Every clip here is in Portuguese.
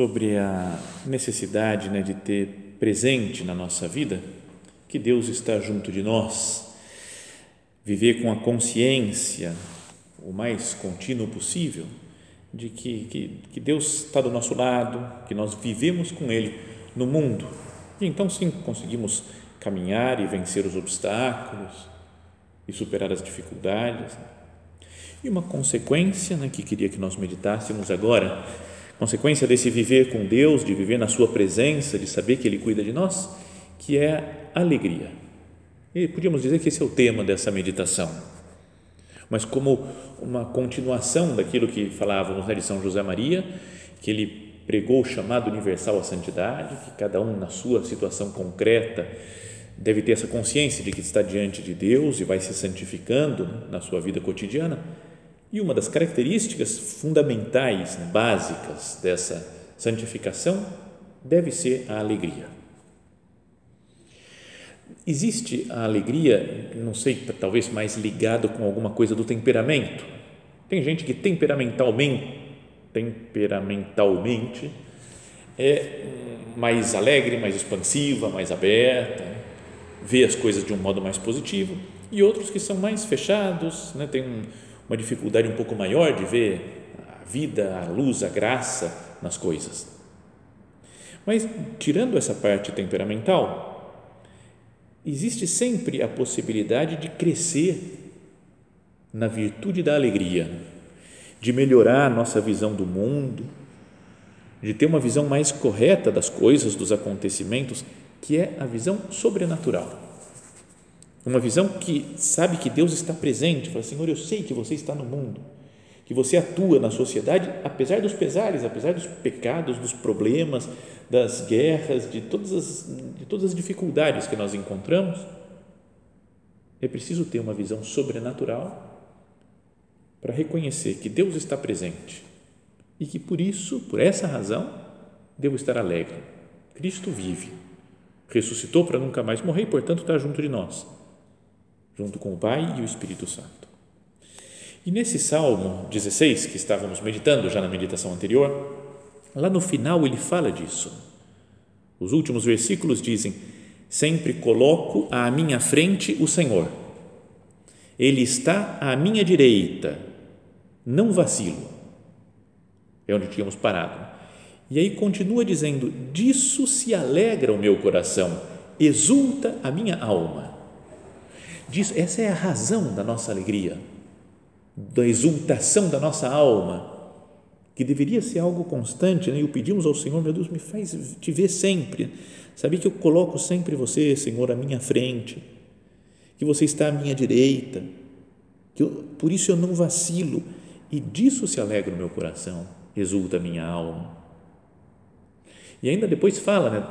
sobre a necessidade né, de ter presente na nossa vida que Deus está junto de nós, viver com a consciência o mais contínuo possível de que, que, que Deus está do nosso lado, que nós vivemos com Ele no mundo. E então, sim, conseguimos caminhar e vencer os obstáculos e superar as dificuldades. E uma consequência né, que queria que nós meditássemos agora consequência desse viver com Deus, de viver na Sua presença, de saber que Ele cuida de nós, que é alegria. E podíamos dizer que esse é o tema dessa meditação. Mas como uma continuação daquilo que falávamos né, de São José Maria, que ele pregou o chamado universal à santidade, que cada um na sua situação concreta deve ter essa consciência de que está diante de Deus e vai se santificando na sua vida cotidiana e uma das características fundamentais, né, básicas dessa santificação deve ser a alegria. Existe a alegria, não sei, talvez mais ligado com alguma coisa do temperamento. Tem gente que temperamentalmente, temperamentalmente é mais alegre, mais expansiva, mais aberta, vê as coisas de um modo mais positivo, e outros que são mais fechados, né, tem um, uma dificuldade um pouco maior de ver a vida, a luz, a graça nas coisas. Mas, tirando essa parte temperamental, existe sempre a possibilidade de crescer na virtude da alegria, de melhorar a nossa visão do mundo, de ter uma visão mais correta das coisas, dos acontecimentos, que é a visão sobrenatural. Uma visão que sabe que Deus está presente, fala, Senhor, eu sei que você está no mundo, que você atua na sociedade, apesar dos pesares, apesar dos pecados, dos problemas, das guerras, de todas as, de todas as dificuldades que nós encontramos. É preciso ter uma visão sobrenatural para reconhecer que Deus está presente e que por isso, por essa razão, devo estar alegre. Cristo vive, ressuscitou para nunca mais morrer e, portanto, está junto de nós junto com o Pai e o Espírito Santo. E nesse Salmo 16, que estávamos meditando já na meditação anterior, lá no final ele fala disso. Os últimos versículos dizem: Sempre coloco à minha frente o Senhor. Ele está à minha direita, não vacilo. É onde tínhamos parado. E aí continua dizendo: Disso se alegra o meu coração, exulta a minha alma disso. Essa é a razão da nossa alegria, da exultação da nossa alma, que deveria ser algo constante. Né? E o pedimos ao Senhor, meu Deus, me faz te ver sempre. Sabe que eu coloco sempre você, Senhor, à minha frente, que você está à minha direita, que eu, por isso eu não vacilo. E disso se alegra o meu coração, exulta a minha alma. E ainda depois fala, né?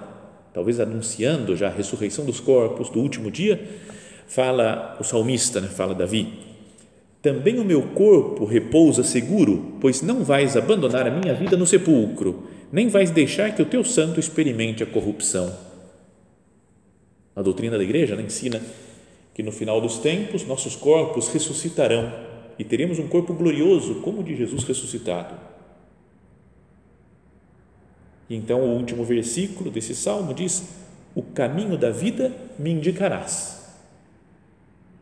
talvez anunciando já a ressurreição dos corpos do último dia, fala o salmista, né, fala Davi, também o meu corpo repousa seguro, pois não vais abandonar a minha vida no sepulcro, nem vais deixar que o teu santo experimente a corrupção. A doutrina da igreja né, ensina que no final dos tempos nossos corpos ressuscitarão e teremos um corpo glorioso como o de Jesus ressuscitado. E então o último versículo desse salmo diz: O caminho da vida me indicarás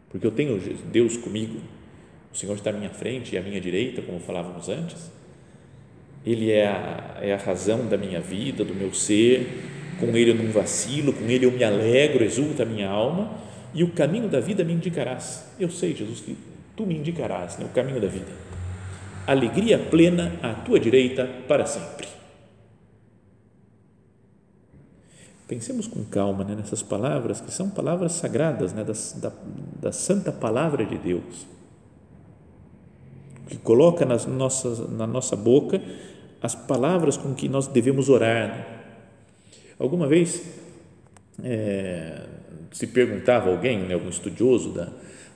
porque eu tenho Deus comigo, o Senhor está à minha frente e à minha direita, como falávamos antes. Ele é a, é a razão da minha vida, do meu ser, com Ele eu não vacilo, com Ele eu me alegro, exulta a minha alma, e o caminho da vida me indicarás. Eu sei, Jesus, que tu me indicarás né, o caminho da vida. Alegria plena à tua direita para sempre. Pensemos com calma né, nessas palavras, que são palavras sagradas, né, das, da, da santa palavra de Deus, que coloca nas nossas, na nossa boca as palavras com que nós devemos orar. Né? Alguma vez é, se perguntava alguém, né, algum estudioso da,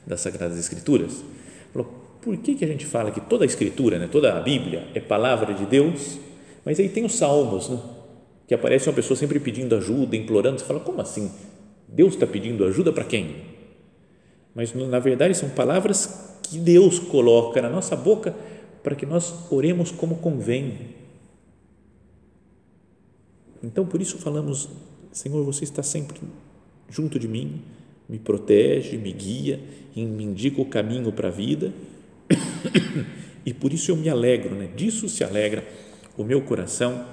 das Sagradas Escrituras, falou, por que, que a gente fala que toda a Escritura, né, toda a Bíblia é palavra de Deus, mas aí tem os Salmos, né? Que aparece uma pessoa sempre pedindo ajuda, implorando, você fala, como assim? Deus está pedindo ajuda para quem? Mas na verdade são palavras que Deus coloca na nossa boca para que nós oremos como convém. Então por isso falamos, Senhor, você está sempre junto de mim, me protege, me guia, me indica o caminho para a vida. E por isso eu me alegro, né? disso se alegra o meu coração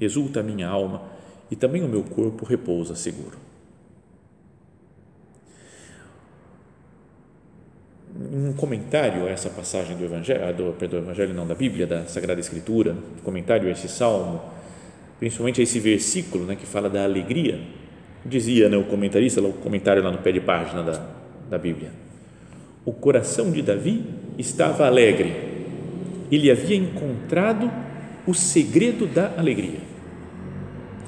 exulta a minha alma e também o meu corpo repousa seguro. Um comentário a essa passagem do Evangelho, do, perdão, Evangelho não, da Bíblia, da Sagrada Escritura, comentário a esse salmo, principalmente a esse versículo né, que fala da alegria, dizia né, o comentarista, o comentário lá no pé de página da, da Bíblia, o coração de Davi estava alegre, ele havia encontrado o segredo da alegria.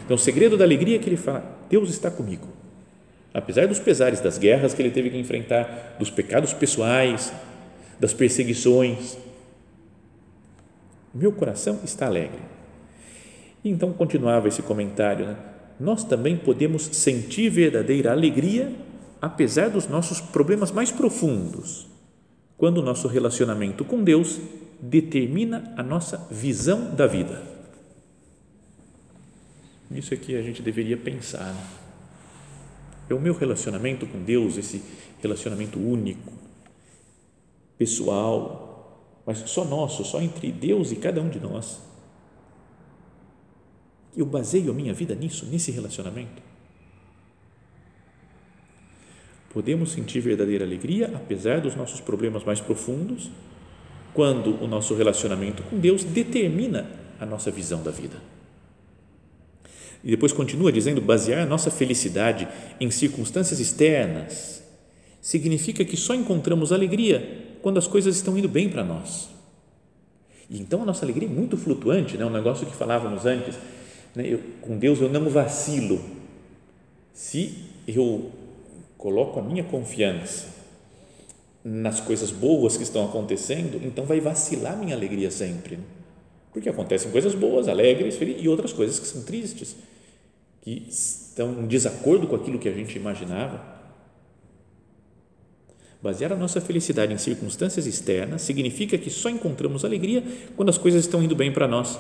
Então, o segredo da alegria é que ele fala: Deus está comigo. Apesar dos pesares, das guerras que ele teve que enfrentar, dos pecados pessoais, das perseguições, meu coração está alegre. E então continuava esse comentário, né? nós também podemos sentir verdadeira alegria apesar dos nossos problemas mais profundos, quando o nosso relacionamento com Deus determina a nossa visão da vida. Isso é que a gente deveria pensar. Né? É o meu relacionamento com Deus, esse relacionamento único, pessoal, mas só nosso, só entre Deus e cada um de nós. Eu baseio a minha vida nisso, nesse relacionamento. Podemos sentir verdadeira alegria apesar dos nossos problemas mais profundos quando o nosso relacionamento com Deus determina a nossa visão da vida. E depois continua dizendo: basear a nossa felicidade em circunstâncias externas significa que só encontramos alegria quando as coisas estão indo bem para nós. E então a nossa alegria é muito flutuante, né? um negócio que falávamos antes. Né? Eu, com Deus eu não vacilo. Se eu coloco a minha confiança nas coisas boas que estão acontecendo, então vai vacilar minha alegria sempre. Né? Porque acontecem coisas boas, alegres, felizes, e outras coisas que são tristes, que estão em desacordo com aquilo que a gente imaginava. Basear a nossa felicidade em circunstâncias externas significa que só encontramos alegria quando as coisas estão indo bem para nós.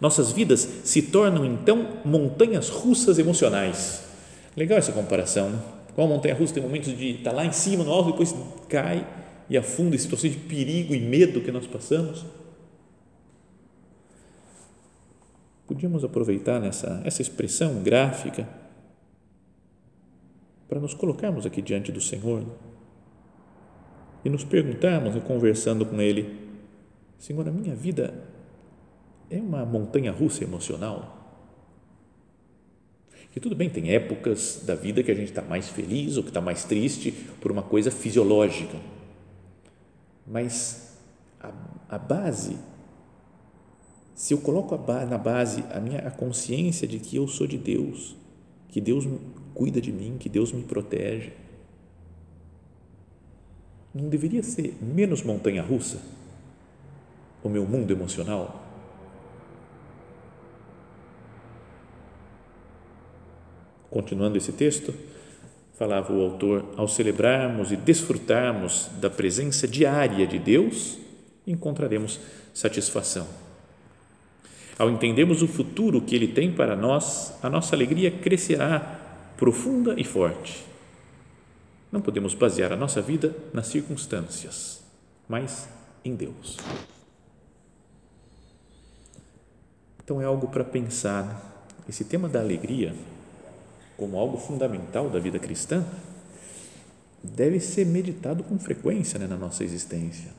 Nossas vidas se tornam então montanhas russas emocionais. Legal essa comparação, né? Qual montanha russa tem momentos de estar tá lá em cima, no alto, depois cai e afunda em situações de perigo e medo que nós passamos. Podíamos aproveitar nessa essa expressão gráfica para nos colocarmos aqui diante do Senhor e nos perguntarmos, e conversando com Ele, Senhor, a minha vida é uma montanha russa emocional? Que tudo bem, tem épocas da vida que a gente está mais feliz ou que está mais triste por uma coisa fisiológica. Mas a, a base, se eu coloco na base a minha a consciência de que eu sou de Deus, que Deus cuida de mim, que Deus me protege, não deveria ser menos montanha russa o meu mundo emocional? Continuando esse texto, falava o autor, ao celebrarmos e desfrutarmos da presença diária de Deus, encontraremos satisfação. Ao entendermos o futuro que Ele tem para nós, a nossa alegria crescerá profunda e forte. Não podemos basear a nossa vida nas circunstâncias, mas em Deus. Então é algo para pensar. Esse tema da alegria como algo fundamental da vida cristã, deve ser meditado com frequência né, na nossa existência.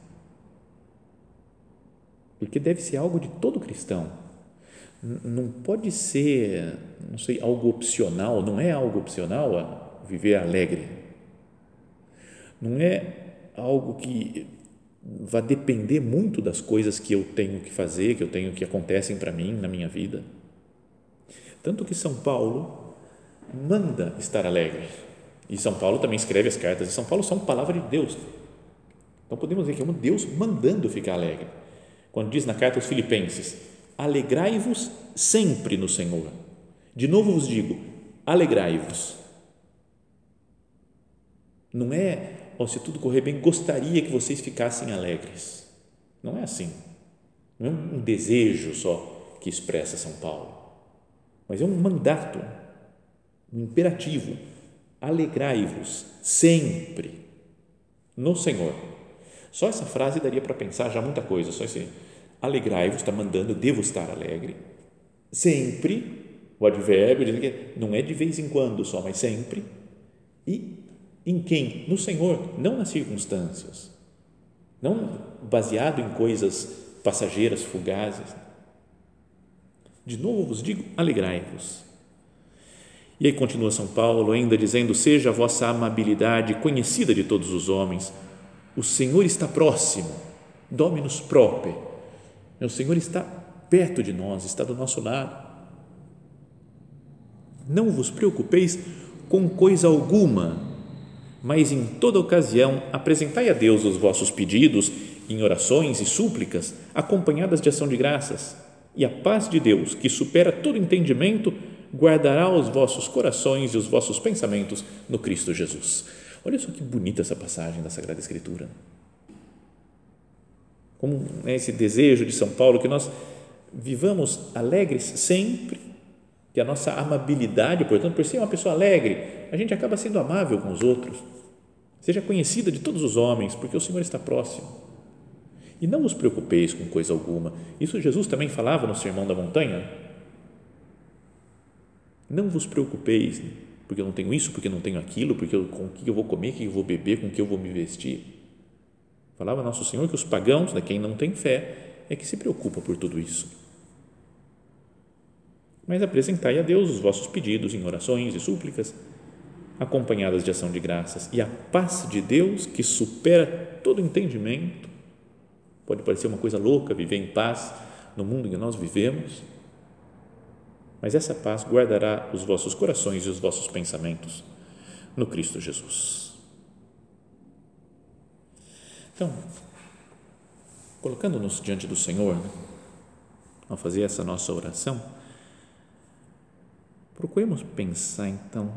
Porque deve ser algo de todo cristão. Não pode ser, não sei, algo opcional, não é algo opcional viver alegre. Não é algo que vai depender muito das coisas que eu tenho que fazer, que eu tenho que acontecem para mim na minha vida. Tanto que São Paulo manda estar alegre. E São Paulo também escreve as cartas de São Paulo são palavra de Deus. Então podemos dizer que é um Deus mandando ficar alegre. Quando diz na carta aos Filipenses: Alegrai-vos sempre no Senhor. De novo vos digo: alegrai-vos. Não é se tudo correr bem, gostaria que vocês ficassem alegres. Não é assim. Não é um desejo só que expressa São Paulo, mas é um mandato, um imperativo. Alegrai-vos sempre no Senhor. Só essa frase daria para pensar já muita coisa. Só esse alegrai-vos está mandando, devo estar alegre. Sempre, o advérbio diz que não é de vez em quando só, mas sempre. E em quem? No Senhor, não nas circunstâncias. Não baseado em coisas passageiras, fugazes. De novo vos digo, alegrai-vos. E aí continua São Paulo ainda dizendo: Seja a vossa amabilidade conhecida de todos os homens. O Senhor está próximo, Dominus próprio. O Senhor está perto de nós, está do nosso lado. Não vos preocupeis com coisa alguma, mas em toda ocasião apresentai a Deus os vossos pedidos em orações e súplicas, acompanhadas de ação de graças, e a paz de Deus, que supera todo entendimento, guardará os vossos corações e os vossos pensamentos no Cristo Jesus. Olha só que bonita essa passagem da Sagrada Escritura. Como é esse desejo de São Paulo que nós vivamos alegres sempre, que a nossa amabilidade, portanto, por ser uma pessoa alegre, a gente acaba sendo amável com os outros. Seja conhecida de todos os homens, porque o Senhor está próximo. E não vos preocupeis com coisa alguma. Isso Jesus também falava no Sermão da Montanha. Não vos preocupeis, porque eu não tenho isso, porque eu não tenho aquilo, porque eu, com o que eu vou comer, o que eu vou beber, com o que eu vou me vestir. Falava Nosso Senhor que os pagãos, né, quem não tem fé, é que se preocupa por tudo isso. Mas apresentai a Deus os vossos pedidos em orações e súplicas acompanhadas de ação de graças. E a paz de Deus, que supera todo entendimento, pode parecer uma coisa louca viver em paz no mundo em que nós vivemos, mas essa paz guardará os vossos corações e os vossos pensamentos no Cristo Jesus. Então, colocando-nos diante do Senhor, né, ao fazer essa nossa oração, procuremos pensar então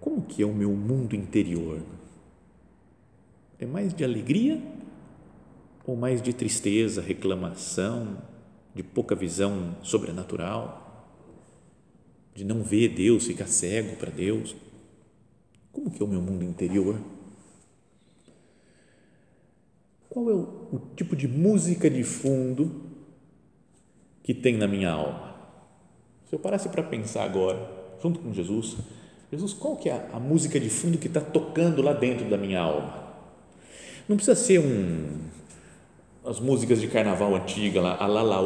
como que é o meu mundo interior? É mais de alegria ou mais de tristeza, reclamação, de pouca visão sobrenatural, de não ver Deus, ficar cego para Deus? Como que é o meu mundo interior? Qual é o, o tipo de música de fundo que tem na minha alma? Se eu parasse para pensar agora, junto com Jesus, Jesus, qual que é a, música de fundo que está tocando lá dentro da minha alma? Não precisa ser um as músicas de carnaval antiga a la, la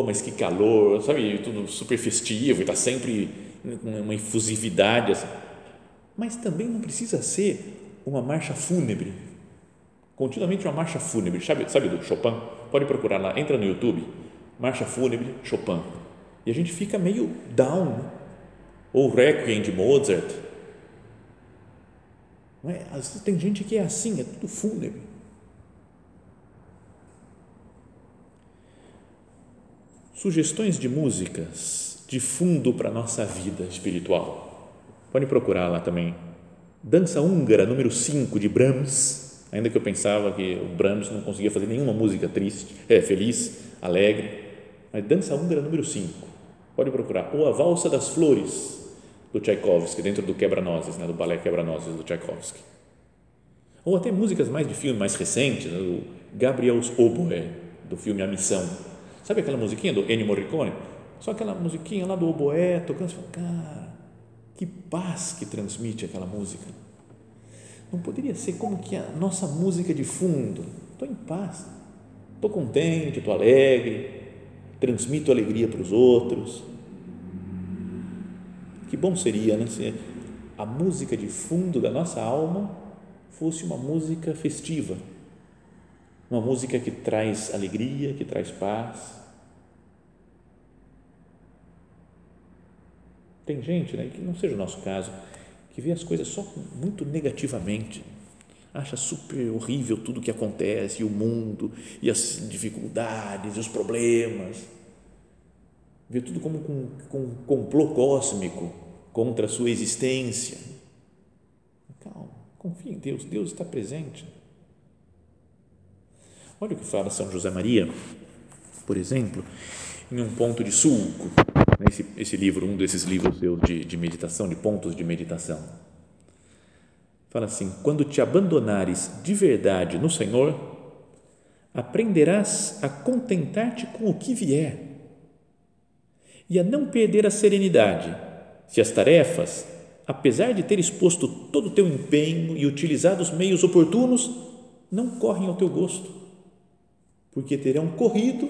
oh, mas que calor, sabe, tudo super festivo está sempre uma infusividade assim. Mas também não precisa ser uma marcha fúnebre, continuamente uma marcha fúnebre, sabe, sabe do Chopin? Pode procurar lá, entra no YouTube, marcha fúnebre Chopin. E a gente fica meio down, né? ou Requiem de Mozart. Não é? Às vezes tem gente que é assim, é tudo fúnebre. Sugestões de músicas de fundo para a nossa vida espiritual. Pode procurar lá também. Dança Húngara, número 5, de Brahms. Ainda que eu pensava que o Brahms não conseguia fazer nenhuma música triste, é, feliz, alegre. Mas Dança Húngara, número 5. Pode procurar. Ou A Valsa das Flores, do Tchaikovsky, dentro do Quebra-Nozes, né, do balé Quebra-Nozes do Tchaikovsky. Ou até músicas mais de filme mais recentes, né, do Gabriel's Oboe, do filme A Missão. Sabe aquela musiquinha do Ennio Morricone? Só aquela musiquinha lá do oboé, tocando, você fala, cara, Que paz que transmite aquela música. Não poderia ser como que a nossa música de fundo. Estou em paz, estou contente, estou alegre, transmito alegria para os outros. Que bom seria né, se a música de fundo da nossa alma fosse uma música festiva, uma música que traz alegria, que traz paz. Tem gente, né, que não seja o nosso caso, que vê as coisas só muito negativamente, acha super horrível tudo o que acontece, e o mundo, e as dificuldades, e os problemas, vê tudo como com, com um complô cósmico contra a sua existência. Calma, confia em Deus, Deus está presente. Olha o que fala São José Maria, por exemplo, em um ponto de sulco, esse, esse livro, um desses livros de, de meditação, de pontos de meditação. Fala assim: quando te abandonares de verdade no Senhor, aprenderás a contentar-te com o que vier e a não perder a serenidade, se as tarefas, apesar de ter exposto todo o teu empenho e utilizado os meios oportunos, não correm ao teu gosto, porque terão corrido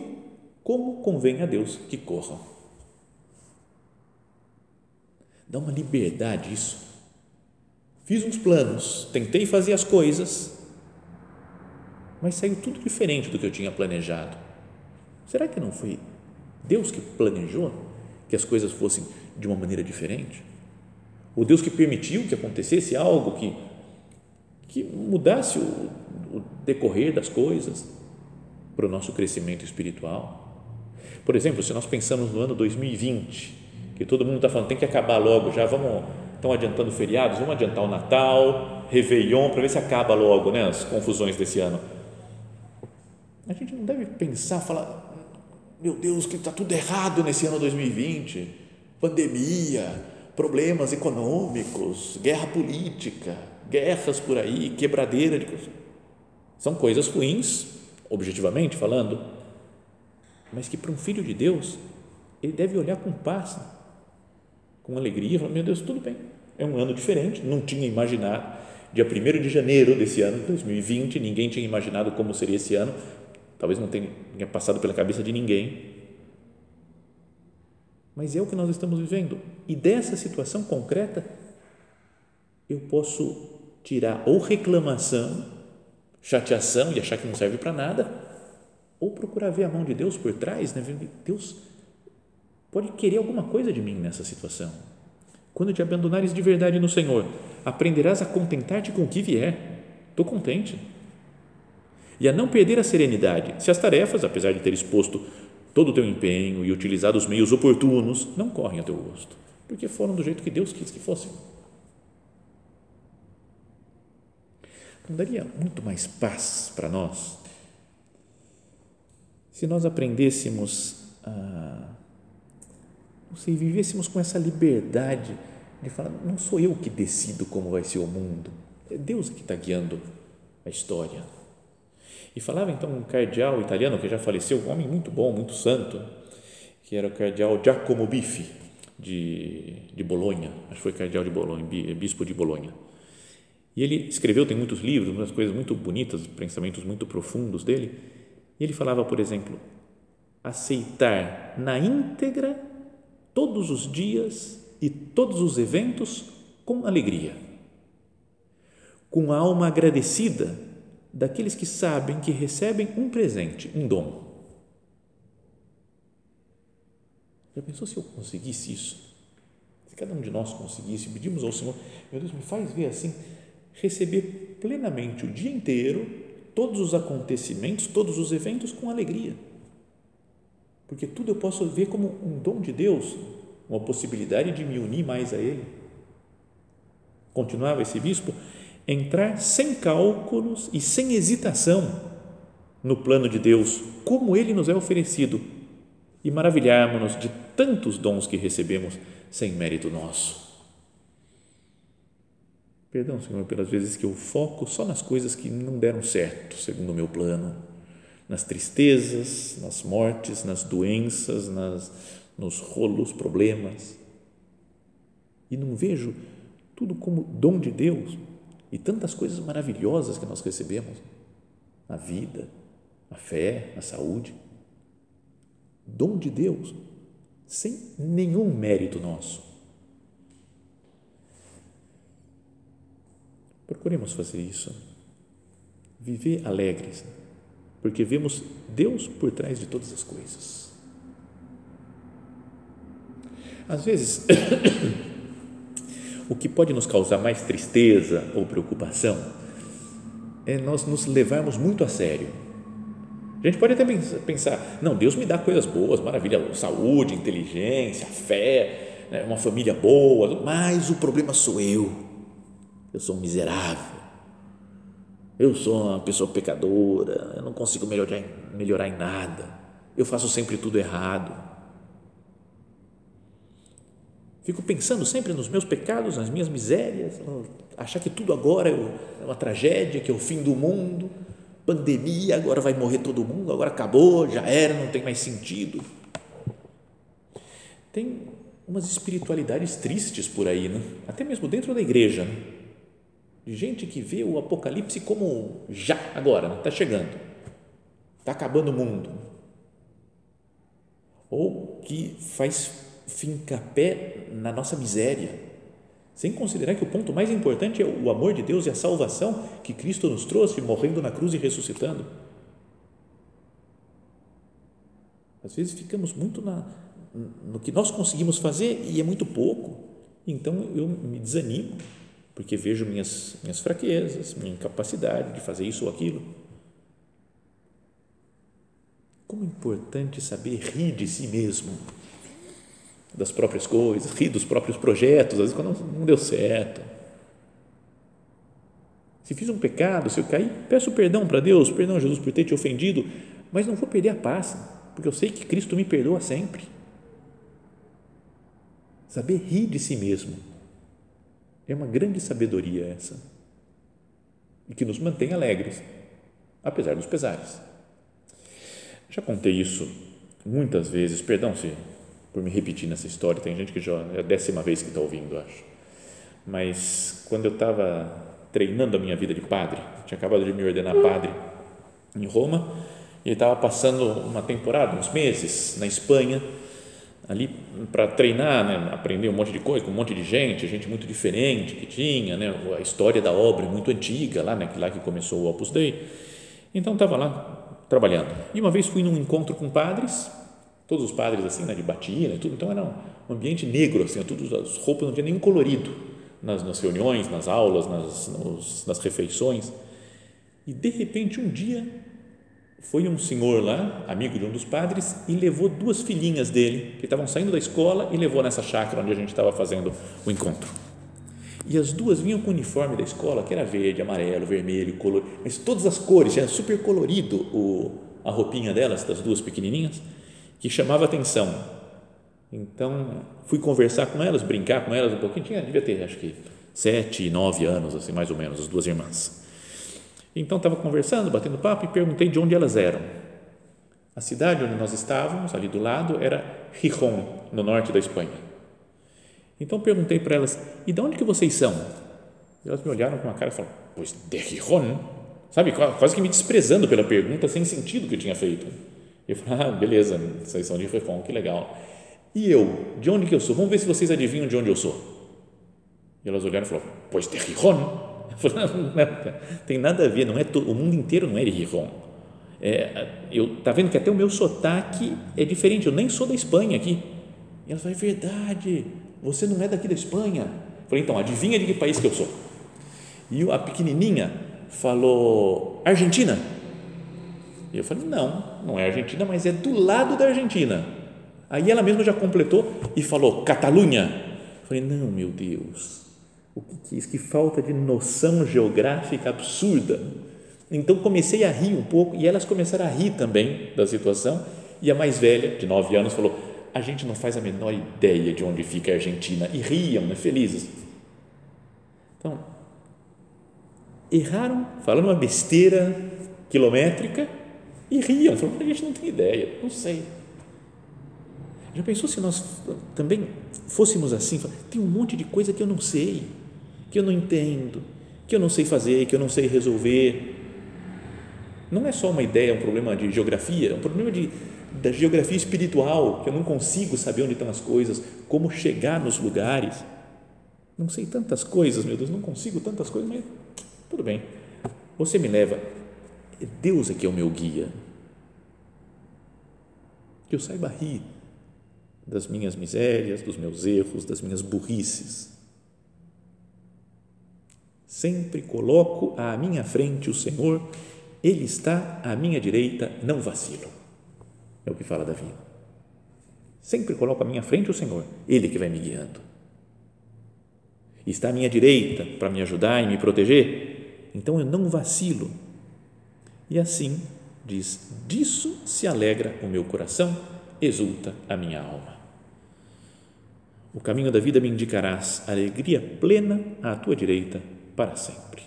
como convém a Deus que corram. Dá uma liberdade isso. Fiz uns planos, tentei fazer as coisas, mas saiu tudo diferente do que eu tinha planejado. Será que não foi Deus que planejou que as coisas fossem de uma maneira diferente? O Deus que permitiu que acontecesse algo que, que mudasse o, o decorrer das coisas para o nosso crescimento espiritual? Por exemplo, se nós pensamos no ano 2020, que todo mundo está falando, tem que acabar logo já, vamos, estão adiantando feriados, vamos adiantar o Natal, Réveillon, para ver se acaba logo né, as confusões desse ano. A gente não deve pensar, falar, meu Deus, que está tudo errado nesse ano 2020, pandemia, problemas econômicos, guerra política, guerras por aí, quebradeira de coisas. São coisas ruins, objetivamente falando, mas que para um filho de Deus, ele deve olhar com paz, com alegria, falar, meu Deus, tudo bem, é um ano diferente, não tinha imaginado, dia 1 de janeiro desse ano, 2020, ninguém tinha imaginado como seria esse ano, talvez não tenha passado pela cabeça de ninguém, mas é o que nós estamos vivendo, e dessa situação concreta, eu posso tirar ou reclamação, chateação e achar que não serve para nada, ou procurar ver a mão de Deus por trás, né? Deus pode querer alguma coisa de mim nessa situação. Quando te abandonares de verdade no Senhor, aprenderás a contentar-te com o que vier. Estou contente. E a não perder a serenidade, se as tarefas, apesar de ter exposto todo o teu empenho e utilizado os meios oportunos, não correm a teu gosto, porque foram do jeito que Deus quis que fossem. Não daria muito mais paz para nós se nós aprendêssemos a se vivêssemos com essa liberdade de falar, não sou eu que decido como vai ser o mundo, é Deus que está guiando a história. E falava então um cardeal italiano que já faleceu, um homem muito bom, muito santo, que era o cardeal Giacomo Biffi, de, de Bolonha, acho que foi cardeal de Bolonha, bispo de Bolonha. E ele escreveu, tem muitos livros, umas coisas muito bonitas, pensamentos muito profundos dele. E ele falava, por exemplo, aceitar na íntegra todos os dias e todos os eventos com alegria, com a alma agradecida daqueles que sabem que recebem um presente, um dom. Já pensou se eu conseguisse isso? Se cada um de nós conseguisse, pedimos ao Senhor, meu Deus, me faz ver assim, receber plenamente o dia inteiro todos os acontecimentos, todos os eventos com alegria porque tudo eu posso ver como um dom de Deus, uma possibilidade de me unir mais a Ele. Continuava esse bispo, entrar sem cálculos e sem hesitação no plano de Deus, como Ele nos é oferecido, e maravilharmos-nos de tantos dons que recebemos sem mérito nosso. Perdão, Senhor, pelas vezes que eu foco só nas coisas que não deram certo, segundo o meu plano nas tristezas, nas mortes, nas doenças, nas, nos rolos, problemas. e não vejo tudo como dom de Deus e tantas coisas maravilhosas que nós recebemos a vida, a fé, a saúde. Dom de Deus, sem nenhum mérito nosso. Procuremos fazer isso. Viver alegres, porque vemos Deus por trás de todas as coisas. Às vezes, o que pode nos causar mais tristeza ou preocupação é nós nos levarmos muito a sério. A gente pode até pensar, não, Deus me dá coisas boas, maravilha, saúde, inteligência, fé, né, uma família boa, mas o problema sou eu. Eu sou um miserável. Eu sou uma pessoa pecadora, eu não consigo melhorar, melhorar em nada. Eu faço sempre tudo errado Fico pensando sempre nos meus pecados, nas minhas misérias, achar que tudo agora é uma tragédia, que é o fim do mundo, pandemia, agora vai morrer todo mundo, agora acabou, já era, não tem mais sentido. Tem umas espiritualidades tristes por aí, né? até mesmo dentro da igreja, né? De gente que vê o Apocalipse como já, agora, está né? chegando, está acabando o mundo. Ou que faz finca-pé na nossa miséria, sem considerar que o ponto mais importante é o amor de Deus e a salvação que Cristo nos trouxe, morrendo na cruz e ressuscitando. Às vezes ficamos muito na, no que nós conseguimos fazer e é muito pouco. Então eu me desanimo, porque vejo minhas, minhas fraquezas, minha incapacidade de fazer isso ou aquilo. Como é importante saber rir de si mesmo das próprias coisas, rir dos próprios projetos, às vezes quando não deu certo. Se fiz um pecado, se eu caí, peço perdão para Deus, perdão Jesus por ter te ofendido, mas não vou perder a paz, porque eu sei que Cristo me perdoa sempre. Saber rir de si mesmo é uma grande sabedoria essa e que nos mantém alegres, apesar dos pesares. Já contei isso muitas vezes, perdão se por me repetir nessa história. Tem gente que já é a décima vez que está ouvindo, acho. Mas quando eu estava treinando a minha vida de padre, tinha acabado de me ordenar padre em Roma e estava passando uma temporada, uns meses na Espanha, ali para treinar, né, aprender um monte de coisa, com um monte de gente, gente muito diferente que tinha, né, a história da obra é muito antiga lá, né, lá que começou o Opus Dei. Então estava lá trabalhando. E uma vez fui num encontro com padres todos os padres assim, né, de batina e tudo, então era um ambiente negro, assim, todas as roupas não tinha nenhum colorido nas, nas reuniões, nas aulas, nas, nos, nas refeições. E de repente um dia foi um senhor lá, amigo de um dos padres, e levou duas filhinhas dele, que estavam saindo da escola, e levou nessa chácara onde a gente estava fazendo o encontro. E as duas vinham com o uniforme da escola, que era verde, amarelo, vermelho, colorido, mas todas as cores, era super colorido o, a roupinha delas, das duas pequenininhas que chamava atenção. Então, fui conversar com elas, brincar com elas um pouquinho. Tinha, devia ter, acho que, sete, nove anos, assim, mais ou menos, as duas irmãs. Então, estava conversando, batendo papo e perguntei de onde elas eram. A cidade onde nós estávamos, ali do lado, era Gijón, no norte da Espanha. Então, perguntei para elas, e de onde que vocês são? Elas me olharam com uma cara e falaram, pois de Gijón. Sabe, quase que me desprezando pela pergunta, sem sentido que eu tinha feito. Eu falei, ah, beleza, vocês são de Refon, que legal. E eu, de onde que eu sou? Vamos ver se vocês adivinham de onde eu sou. E elas olharam e falaram, pois de Rijon. Não, tem nada a ver, não é todo, o mundo inteiro não é Rijon. É, eu tá vendo que até o meu sotaque é diferente, eu nem sou da Espanha aqui. E ela falou, é verdade, você não é daqui da Espanha. Eu falei, então, adivinha de que país que eu sou? E a pequenininha falou, Argentina. E eu falei, não, não é Argentina, mas é do lado da Argentina. Aí ela mesma já completou e falou, Catalunha. Eu falei, não, meu Deus, o que é isso? Que falta de noção geográfica absurda. Então comecei a rir um pouco e elas começaram a rir também da situação. E a mais velha, de nove anos, falou: A gente não faz a menor ideia de onde fica a Argentina. E riam, né, felizes. Então, erraram, falaram uma besteira quilométrica e riam, falaram, a gente não tem ideia, não sei. Já pensou se nós também fôssemos assim? Tem um monte de coisa que eu não sei, que eu não entendo, que eu não sei fazer, que eu não sei resolver. Não é só uma ideia, um problema de geografia, é um problema de, da geografia espiritual, que eu não consigo saber onde estão as coisas, como chegar nos lugares. Não sei tantas coisas, meu Deus, não consigo tantas coisas, mas tudo bem. Você me leva. Deus é que é o meu guia. Que eu saiba rir das minhas misérias, dos meus erros, das minhas burrices. Sempre coloco à minha frente o Senhor, Ele está à minha direita, não vacilo. É o que fala Davi. Sempre coloco à minha frente o Senhor, Ele que vai me guiando. Está à minha direita para me ajudar e me proteger, então eu não vacilo. E assim, diz, disso se alegra o meu coração, exulta a minha alma. O caminho da vida me indicarás, alegria plena à tua direita para sempre.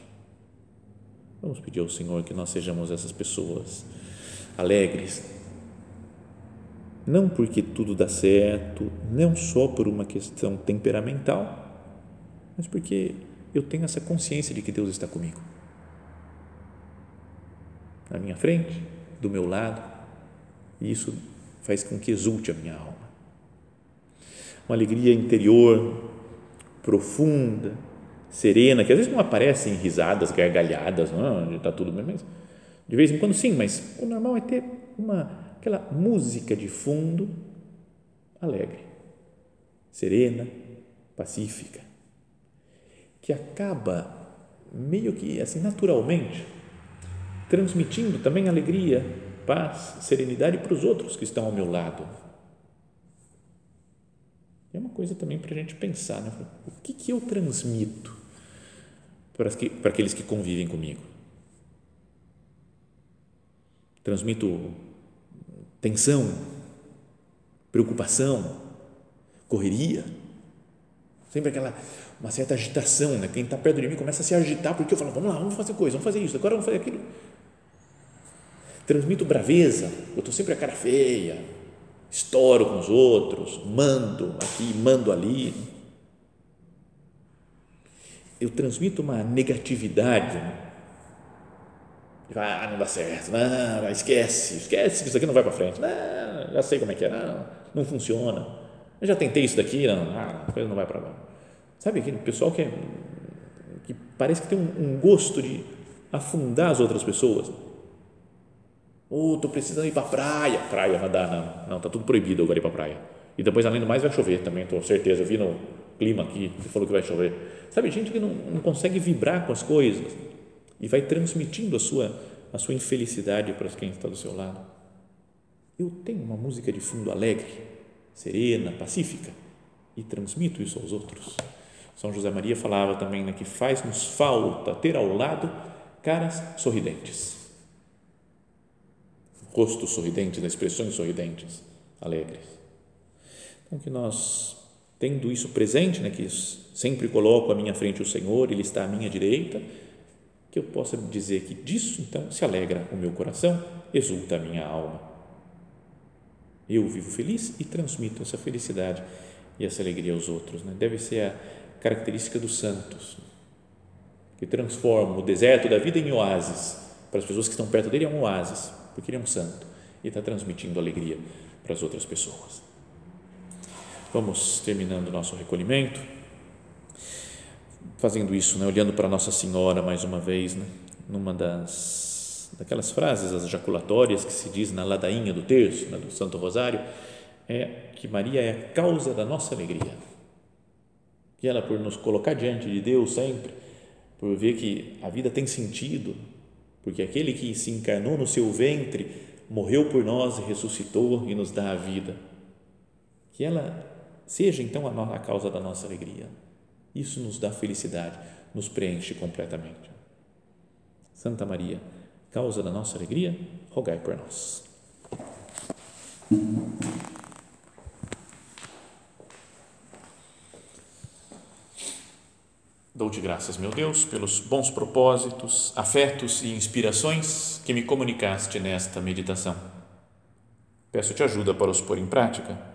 Vamos pedir ao Senhor que nós sejamos essas pessoas alegres, não porque tudo dá certo, não só por uma questão temperamental, mas porque eu tenho essa consciência de que Deus está comigo. Na minha frente, do meu lado, e isso faz com que exulte a minha alma uma alegria interior profunda, serena, que às vezes não aparece em risadas, gargalhadas, não, está tudo bem, mas de vez em quando sim, mas o normal é ter uma aquela música de fundo alegre, serena, pacífica, que acaba meio que assim naturalmente transmitindo também alegria, paz, serenidade para os outros que estão ao meu lado. É uma coisa também para a gente pensar, né? o que, que eu transmito para, que, para aqueles que convivem comigo? Transmito tensão, preocupação, correria, sempre aquela uma certa agitação, né? Quem está perto de mim começa a se agitar porque eu falo, vamos lá, vamos fazer coisa, vamos fazer isso, agora vamos fazer aquilo. Transmito braveza, eu estou sempre a cara feia, estouro com os outros, mando aqui, mando ali. Eu transmito uma negatividade. Ah, não dá certo, não, esquece, esquece que isso aqui não vai para frente. Não, já sei como é que é, não, não funciona. Eu já tentei isso daqui, não, ah, a coisa não vai para lá. Sabe aquele pessoal que, é, que parece que tem um, um gosto de afundar as outras pessoas Oh, estou precisando ir para praia. Praia, nadar, não. Não, está tudo proibido agora ir para praia. E depois, além do mais, vai chover também, estou certeza. Eu vi no clima aqui, você falou que vai chover. Sabe, gente que não, não consegue vibrar com as coisas e vai transmitindo a sua, a sua infelicidade para quem está do seu lado. Eu tenho uma música de fundo alegre, serena, pacífica e transmito isso aos outros. São José Maria falava também né, que faz-nos falta ter ao lado caras sorridentes rostos sorridentes, expressões sorridentes, alegres. Então, que nós, tendo isso presente, né, que sempre coloco à minha frente o Senhor, Ele está à minha direita, que eu possa dizer que disso, então, se alegra o meu coração, exulta a minha alma. Eu vivo feliz e transmito essa felicidade e essa alegria aos outros. Né? Deve ser a característica dos santos, que transformam o deserto da vida em oásis. Para as pessoas que estão perto dele, é um oásis porque ele é um santo e está transmitindo alegria para as outras pessoas. Vamos terminando nosso recolhimento, fazendo isso, né, olhando para Nossa Senhora mais uma vez, né, numa das daquelas frases as jaculatórias que se diz na ladainha do terço, né, do Santo Rosário, é que Maria é a causa da nossa alegria. Que ela por nos colocar diante de Deus sempre, por ver que a vida tem sentido, porque aquele que se encarnou no seu ventre, morreu por nós, ressuscitou e nos dá a vida. Que ela seja então a, causa da nossa alegria. Isso nos dá felicidade, nos preenche completamente. Santa Maria, causa da nossa alegria, rogai por nós. Dou-te graças, meu Deus, pelos bons propósitos, afetos e inspirações que me comunicaste nesta meditação. Peço-te ajuda para os pôr em prática